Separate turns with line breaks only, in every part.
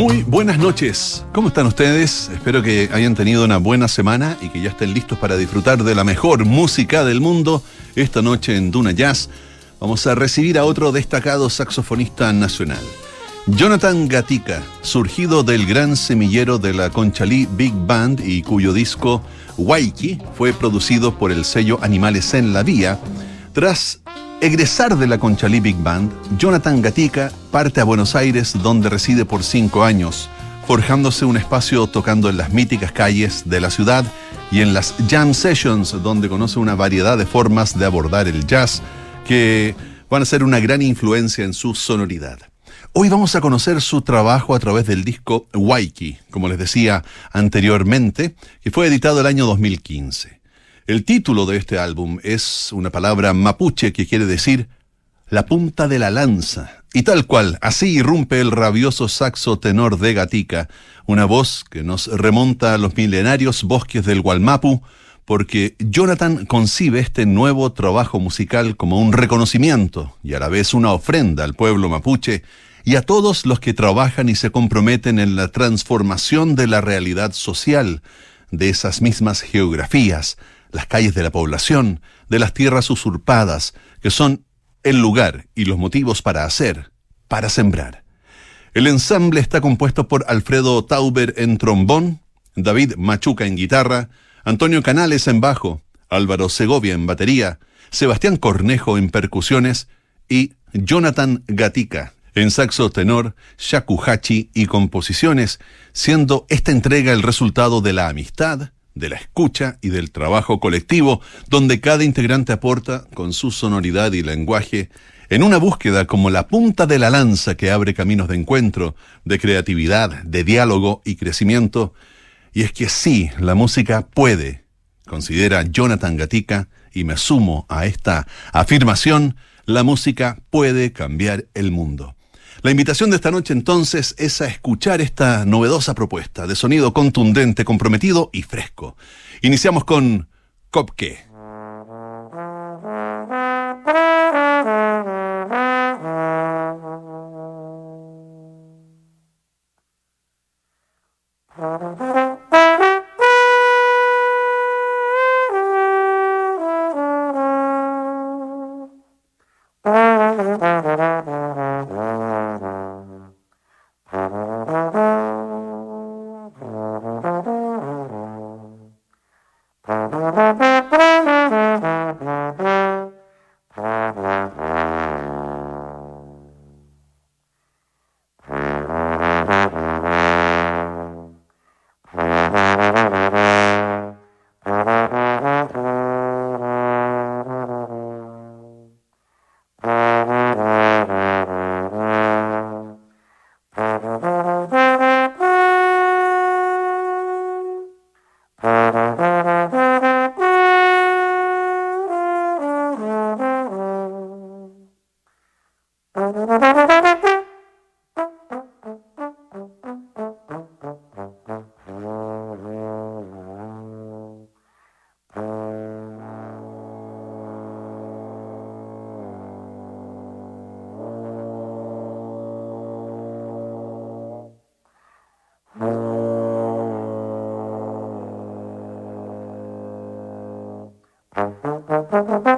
Muy buenas noches. ¿Cómo están ustedes? Espero que hayan tenido una buena semana y que ya estén listos para disfrutar de la mejor música del mundo. Esta noche en Duna Jazz vamos a recibir a otro destacado saxofonista nacional. Jonathan Gatica, surgido del gran semillero de la Conchalí Big Band y cuyo disco Waiki fue producido por el sello Animales en la Vía, tras egresar de la Conchalí Big Band, Jonathan Gatica parte a Buenos Aires donde reside por cinco años, forjándose un espacio tocando en las míticas calles de la ciudad y en las jam sessions donde conoce una variedad de formas de abordar el jazz que van a ser una gran influencia en su sonoridad. Hoy vamos a conocer su trabajo a través del disco Waiki, como les decía anteriormente, que fue editado el año 2015. El título de este álbum es una palabra mapuche que quiere decir la punta de la lanza. Y tal cual, así irrumpe el rabioso saxo tenor de Gatica, una voz que nos remonta a los milenarios bosques del Gualmapu, porque Jonathan concibe este nuevo trabajo musical como un reconocimiento y a la vez una ofrenda al pueblo mapuche y a todos los que trabajan y se comprometen en la transformación de la realidad social de esas mismas geografías, las calles de la población, de las tierras usurpadas, que son el lugar y los motivos para hacer, para sembrar. El ensamble está compuesto por Alfredo Tauber en trombón, David Machuca en guitarra, Antonio Canales en bajo, Álvaro Segovia en batería, Sebastián Cornejo en percusiones y Jonathan Gatica en saxo tenor, shakuhachi y composiciones, siendo esta entrega el resultado de la amistad, de la escucha y del trabajo colectivo, donde cada integrante aporta con su sonoridad y lenguaje en una búsqueda como la punta de la lanza que abre caminos de encuentro, de creatividad, de diálogo y crecimiento. Y es que sí, la música puede, considera Jonathan Gatica, y me sumo a esta afirmación, la música puede cambiar el mundo. La invitación de esta noche entonces es a escuchar esta novedosa propuesta de sonido contundente, comprometido y fresco. Iniciamos con Copke. Mm-hmm.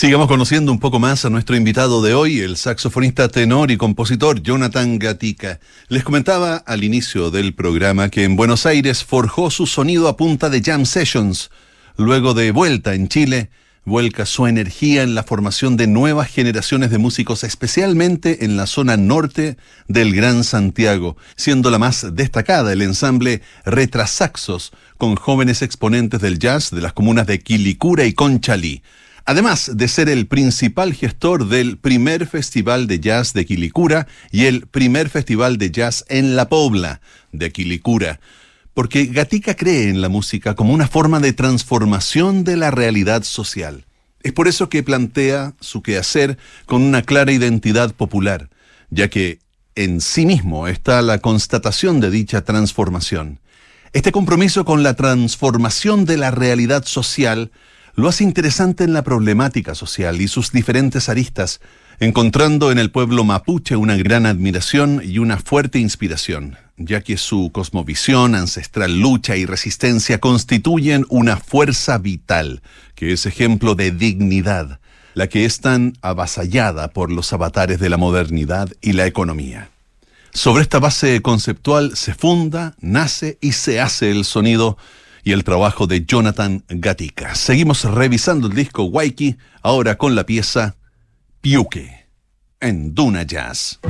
Sigamos conociendo un poco más a nuestro invitado de hoy, el saxofonista tenor y compositor Jonathan Gatica. Les comentaba al inicio del programa que en Buenos Aires forjó su sonido a punta de jam sessions. Luego de vuelta en Chile, vuelca su energía en la formación de nuevas generaciones de músicos, especialmente en la zona norte del Gran Santiago, siendo la más destacada el ensamble Retrasaxos, con jóvenes exponentes del jazz de las comunas de Quilicura y Conchalí. Además de ser el principal gestor del primer Festival de Jazz de Quilicura y el primer Festival de Jazz en La Pobla de Quilicura, porque Gatica cree en la música como una forma de transformación de la realidad social. Es por eso que plantea su quehacer con una clara identidad popular, ya que en sí mismo está la constatación de dicha transformación. Este compromiso con la transformación de la realidad social lo hace interesante en la problemática social y sus diferentes aristas, encontrando en el pueblo mapuche una gran admiración y una fuerte inspiración, ya que su cosmovisión, ancestral lucha y resistencia constituyen una fuerza vital, que es ejemplo de dignidad, la que es tan avasallada por los avatares de la modernidad y la economía. Sobre esta base conceptual se funda, nace y se hace el sonido y el trabajo de Jonathan Gatica. Seguimos revisando el disco Waiki, ahora con la pieza Piuque, en Duna Jazz.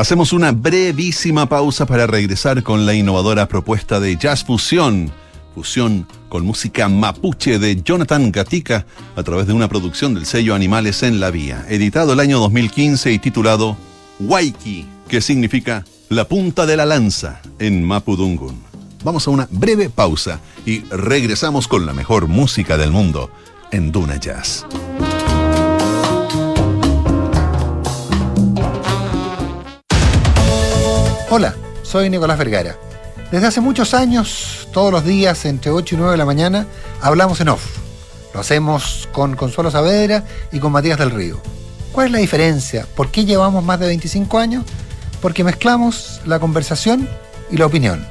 Hacemos una brevísima pausa para regresar con la innovadora propuesta de Jazz Fusión, fusión con música mapuche de Jonathan Gatica a través de una producción del sello Animales en la Vía, editado el año 2015 y titulado Waiki, que significa la punta de la lanza en Mapudungun. Vamos a una breve pausa y regresamos con la mejor música del mundo en Duna Jazz.
Hola, soy Nicolás Vergara. Desde hace muchos años, todos los días, entre 8 y 9 de la mañana, hablamos en off. Lo hacemos con Consuelo Saavedra y con Matías del Río. ¿Cuál es la diferencia? ¿Por qué llevamos más de 25 años? Porque mezclamos la conversación y la opinión.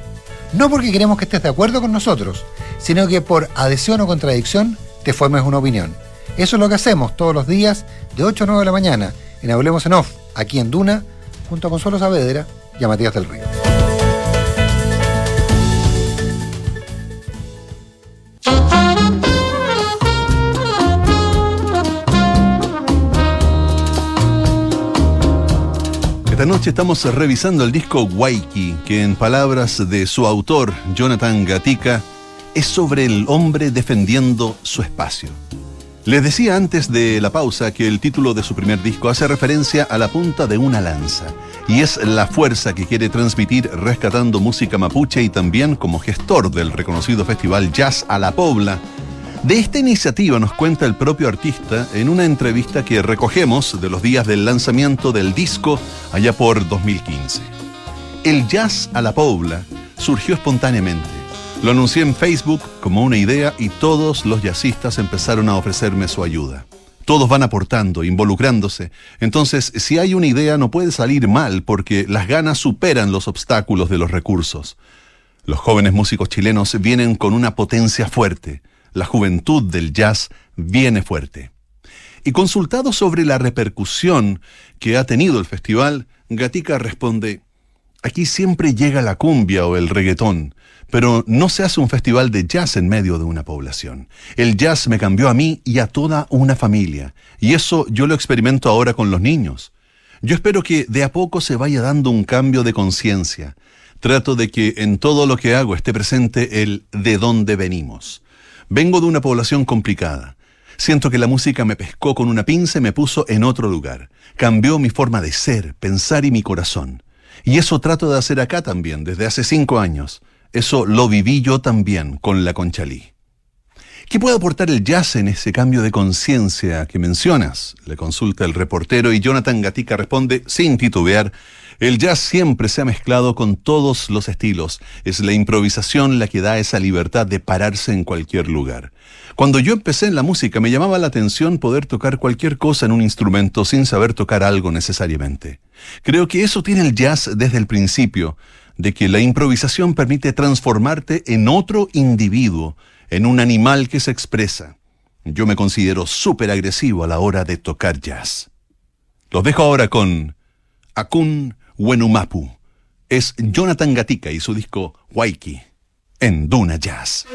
No porque queremos que estés de acuerdo con nosotros, sino que por adhesión o contradicción te formes una opinión. Eso es lo que hacemos todos los días de 8 a 9 de la mañana en Hablemos en Off, aquí en Duna, junto a Consuelo Saavedra y a Matías del Río.
Esta noche estamos revisando el disco Waiki, que en palabras de su autor, Jonathan Gatica, es sobre el hombre defendiendo su espacio. Les decía antes de la pausa que el título de su primer disco hace referencia a la punta de una lanza, y es la fuerza que quiere transmitir rescatando música mapuche y también como gestor del reconocido festival Jazz a la Pobla, de esta iniciativa nos cuenta el propio artista en una entrevista que recogemos de los días del lanzamiento del disco allá por 2015. El jazz a la Pobla surgió espontáneamente. Lo anuncié en Facebook como una idea y todos los jazzistas empezaron a ofrecerme su ayuda. Todos van aportando, involucrándose. Entonces, si hay una idea no puede salir mal porque las ganas superan los obstáculos de los recursos. Los jóvenes músicos chilenos vienen con una potencia fuerte la juventud del jazz viene fuerte. Y consultado sobre la repercusión que ha tenido el festival, Gatica responde, aquí siempre llega la cumbia o el reggaetón, pero no se hace un festival de jazz en medio de una población. El jazz me cambió a mí y a toda una familia, y eso yo lo experimento ahora con los niños. Yo espero que de a poco se vaya dando un cambio de conciencia. Trato de que en todo lo que hago esté presente el de dónde venimos. Vengo de una población complicada. Siento que la música me pescó con una pinza y me puso en otro lugar. Cambió mi forma de ser, pensar y mi corazón. Y eso trato de hacer acá también, desde hace cinco años. Eso lo viví yo también con la Conchalí. ¿Qué puede aportar el jazz en ese cambio de conciencia que mencionas? Le consulta el reportero y Jonathan Gatica responde sin titubear el jazz siempre se ha mezclado con todos los estilos. Es la improvisación la que da esa libertad de pararse en cualquier lugar. Cuando yo empecé en la música me llamaba la atención poder tocar cualquier cosa en un instrumento sin saber tocar algo necesariamente. Creo que eso tiene el jazz desde el principio, de que la improvisación permite transformarte en otro individuo, en un animal que se expresa. Yo me considero súper agresivo a la hora de tocar jazz. Los dejo ahora con Akun Wenumapu. Es Jonathan Gatica y su disco Waiki en Duna Jazz.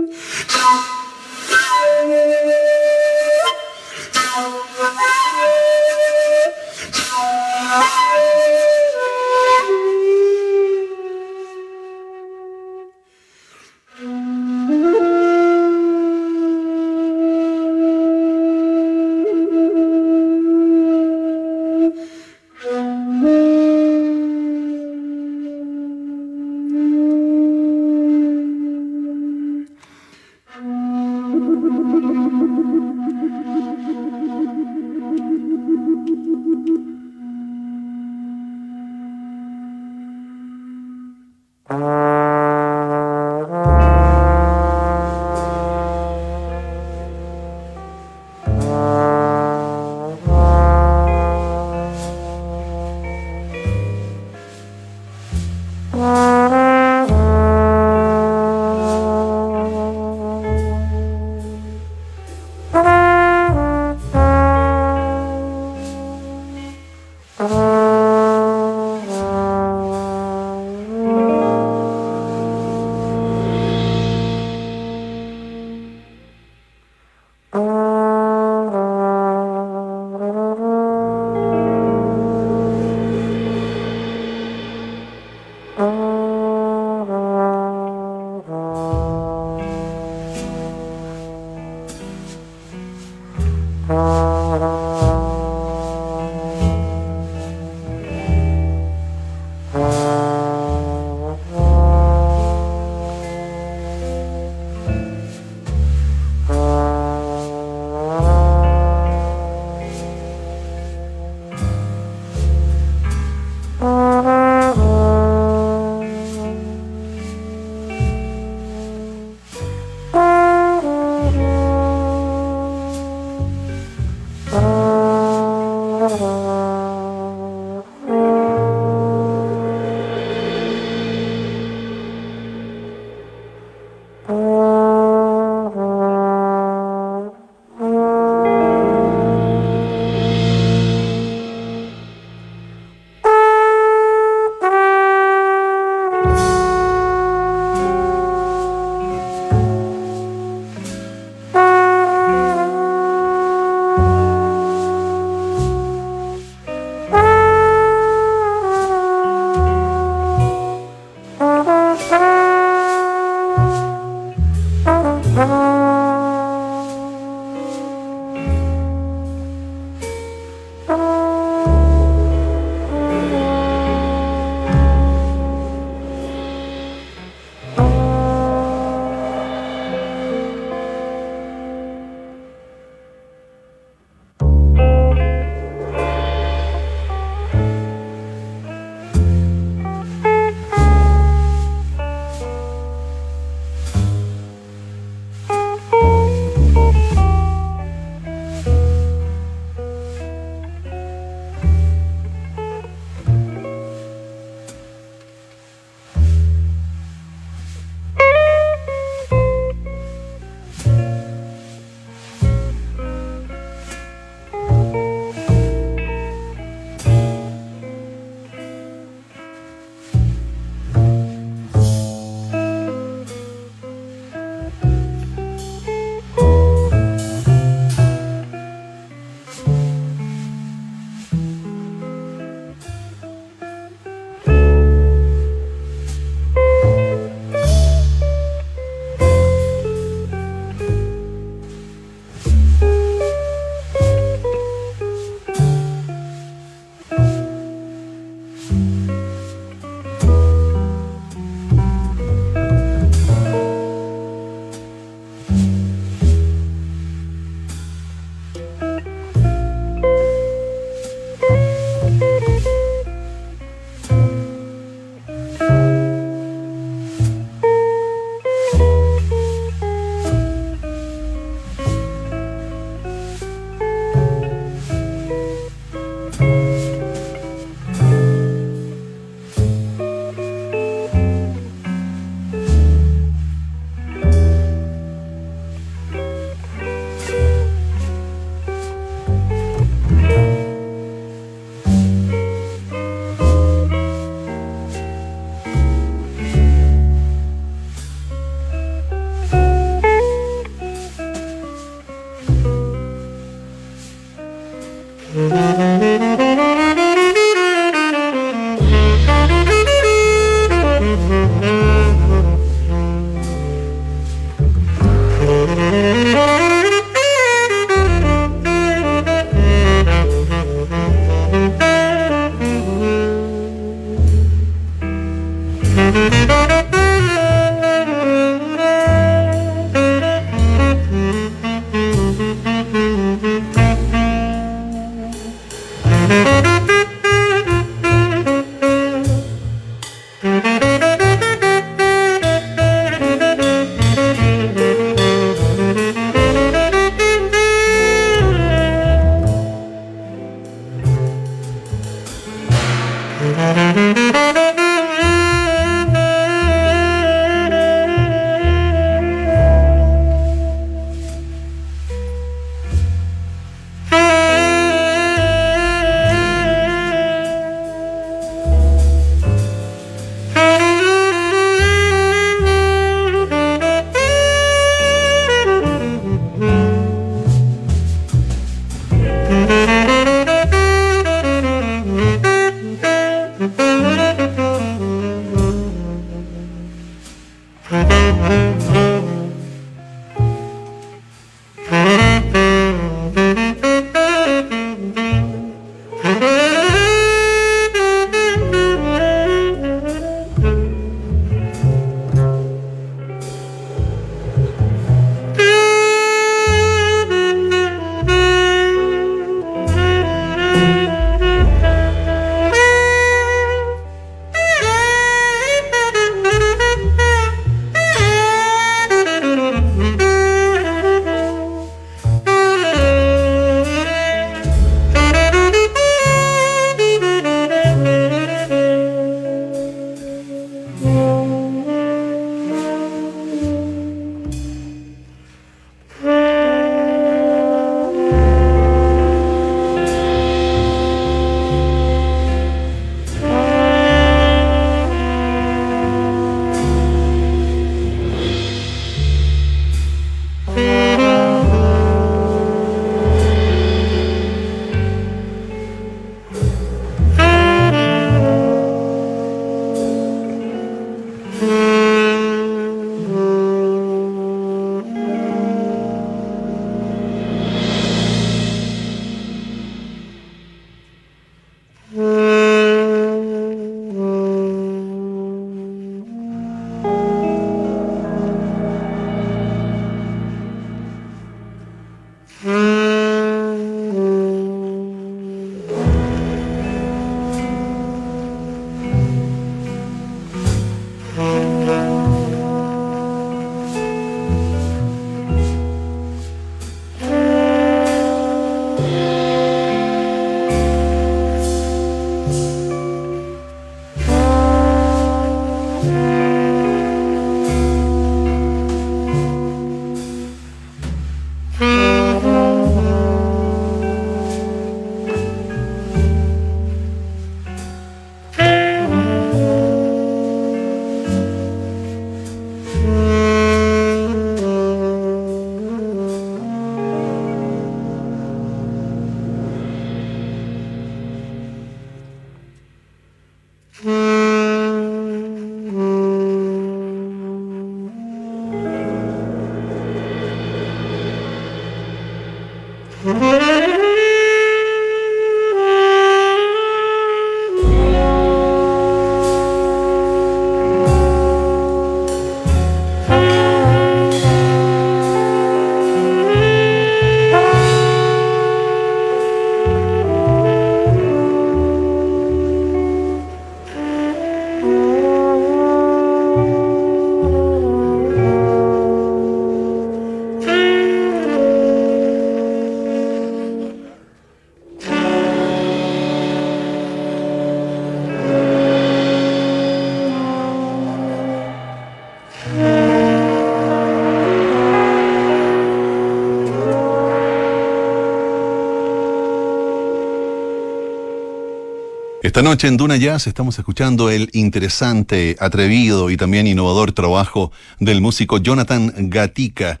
Esta noche en Duna Jazz estamos escuchando el interesante, atrevido y también innovador trabajo del músico Jonathan Gatica.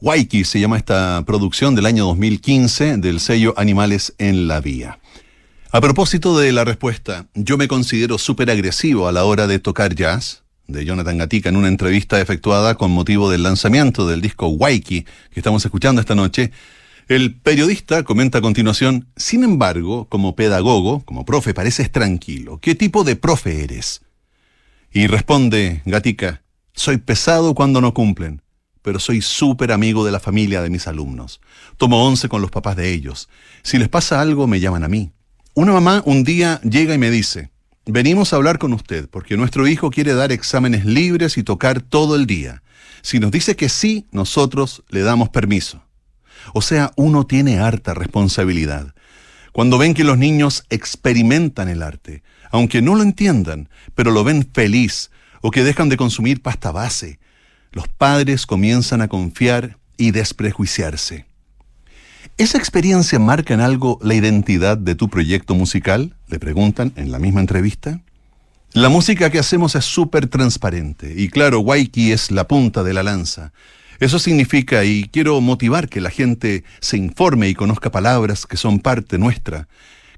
Waiki se llama esta producción del año 2015 del sello Animales en la Vía. A propósito de la respuesta, yo me considero súper agresivo a la hora de tocar jazz, de Jonathan Gatica en una entrevista efectuada con motivo del lanzamiento del disco Waiki que estamos escuchando esta noche, el periodista comenta a continuación, sin embargo, como pedagogo, como profe, pareces tranquilo. ¿Qué tipo de profe eres? Y responde Gatica, soy pesado cuando no cumplen, pero soy súper amigo de la familia de mis alumnos. Tomo once con los papás de ellos. Si les pasa algo, me llaman a mí. Una mamá un día llega y me dice, venimos a hablar con usted porque nuestro hijo quiere dar exámenes libres y tocar todo el día. Si nos dice que sí, nosotros le damos permiso. O sea, uno tiene harta responsabilidad. Cuando ven que los niños experimentan el arte, aunque no lo entiendan, pero lo ven feliz, o que dejan de consumir pasta base, los padres comienzan a confiar y desprejuiciarse. ¿Esa experiencia marca en algo la identidad de tu proyecto musical? Le preguntan en la misma entrevista. La música que hacemos es súper transparente y claro, Waiki es la punta de la lanza. Eso significa, y quiero motivar que la gente se informe y conozca palabras que son parte nuestra,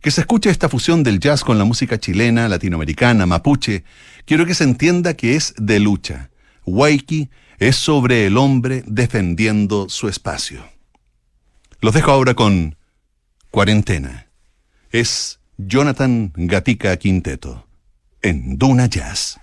que se escuche esta fusión del jazz con la música chilena, latinoamericana, mapuche. Quiero que se entienda que es de lucha. Waiki es sobre el hombre defendiendo su espacio. Los dejo ahora con Cuarentena. Es Jonathan Gatica Quinteto en Duna Jazz.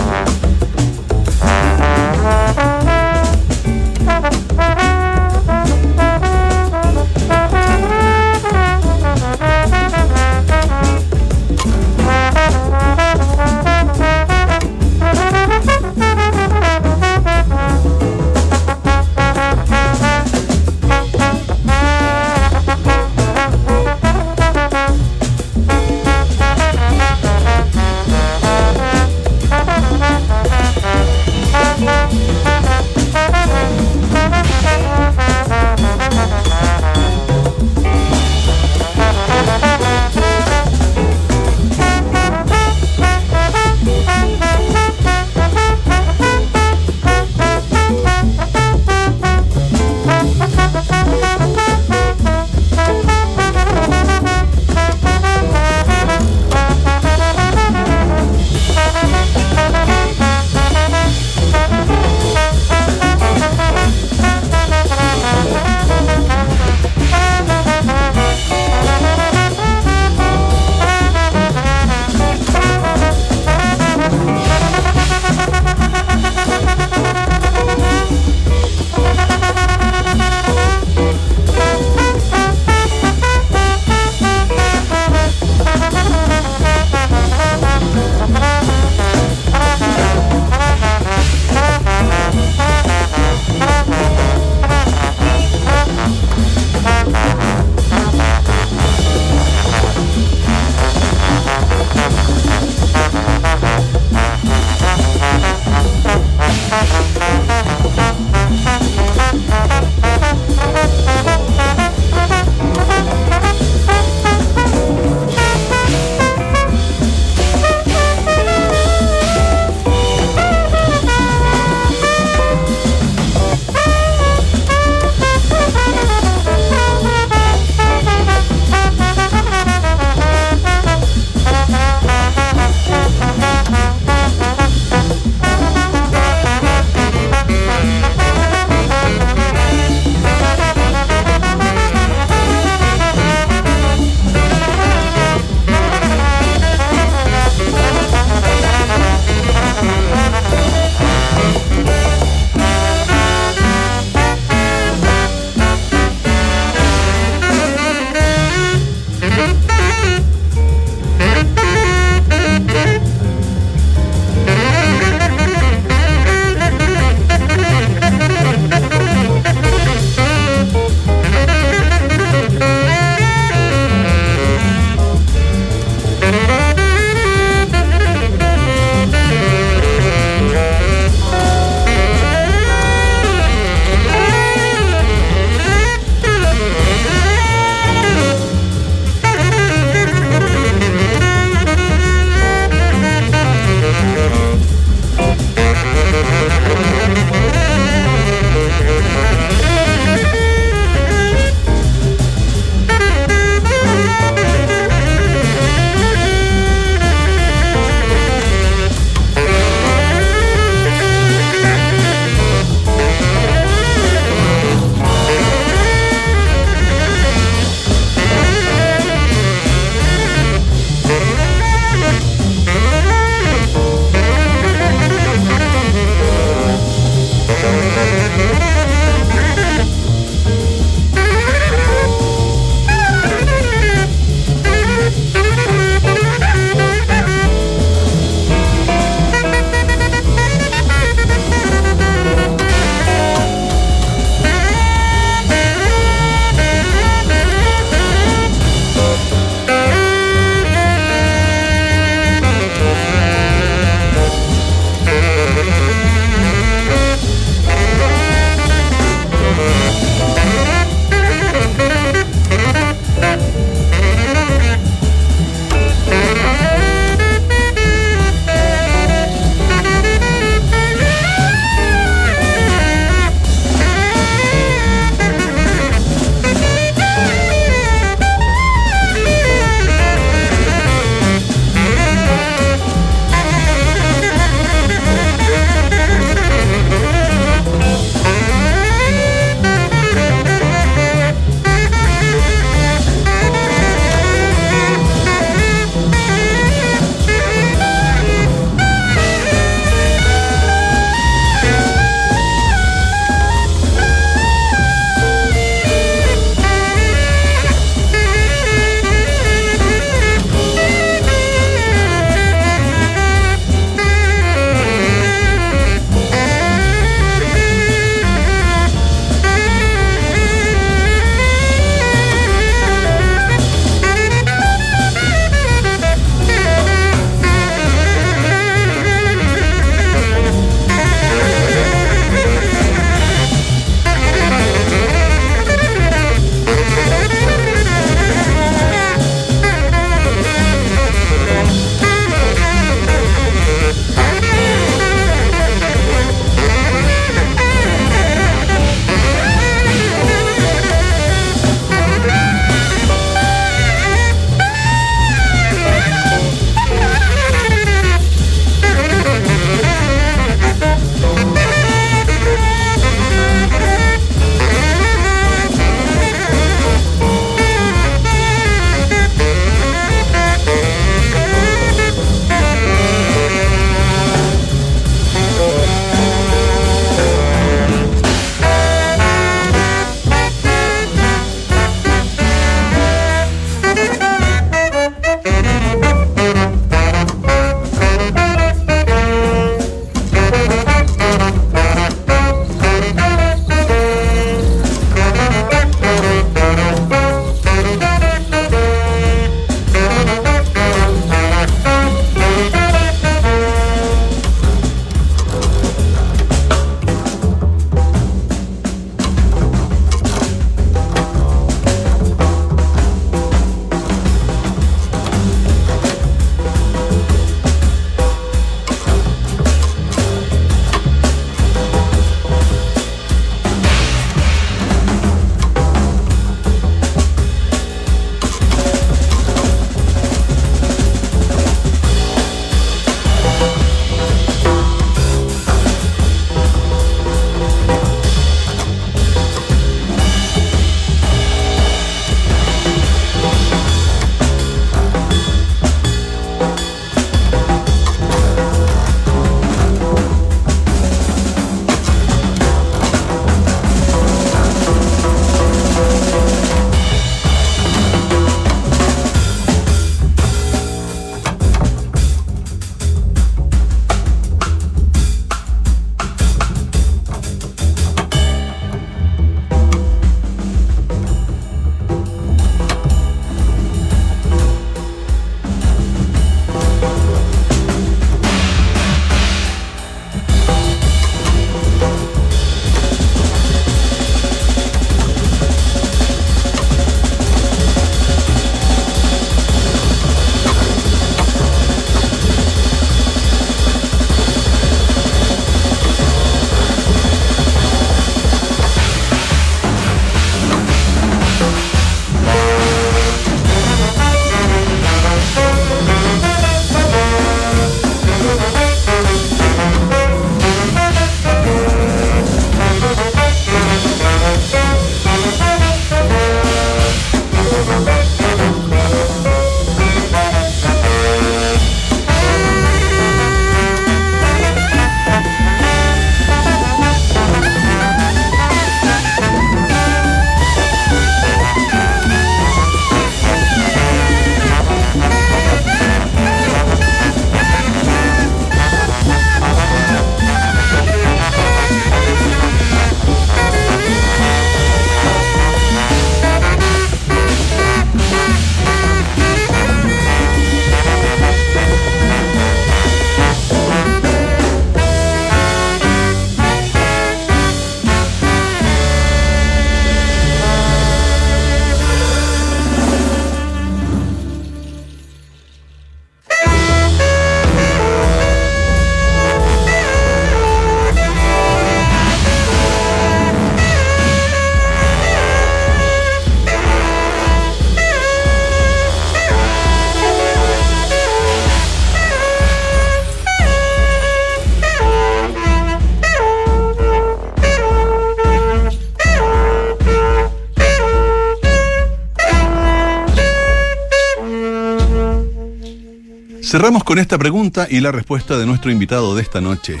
Cerramos con esta pregunta y la respuesta de nuestro invitado de esta noche.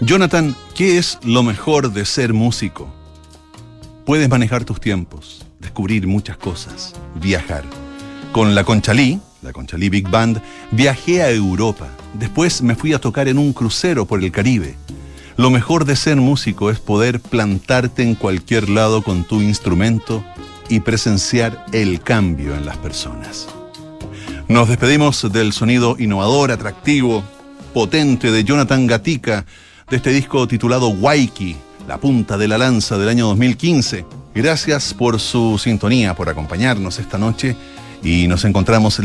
Jonathan, ¿qué es lo mejor de ser músico? Puedes manejar tus tiempos, descubrir muchas cosas, viajar. Con la Conchalí, la Conchalí Big Band, viajé a Europa. Después me fui a tocar en un crucero por el Caribe. Lo mejor de ser músico es poder plantarte en cualquier lado con tu instrumento y presenciar el cambio en las personas. Nos despedimos del sonido innovador, atractivo, potente de Jonathan Gatica, de este disco titulado Waiki, la punta de la lanza del año 2015. Gracias por su sintonía, por acompañarnos esta noche y nos encontramos la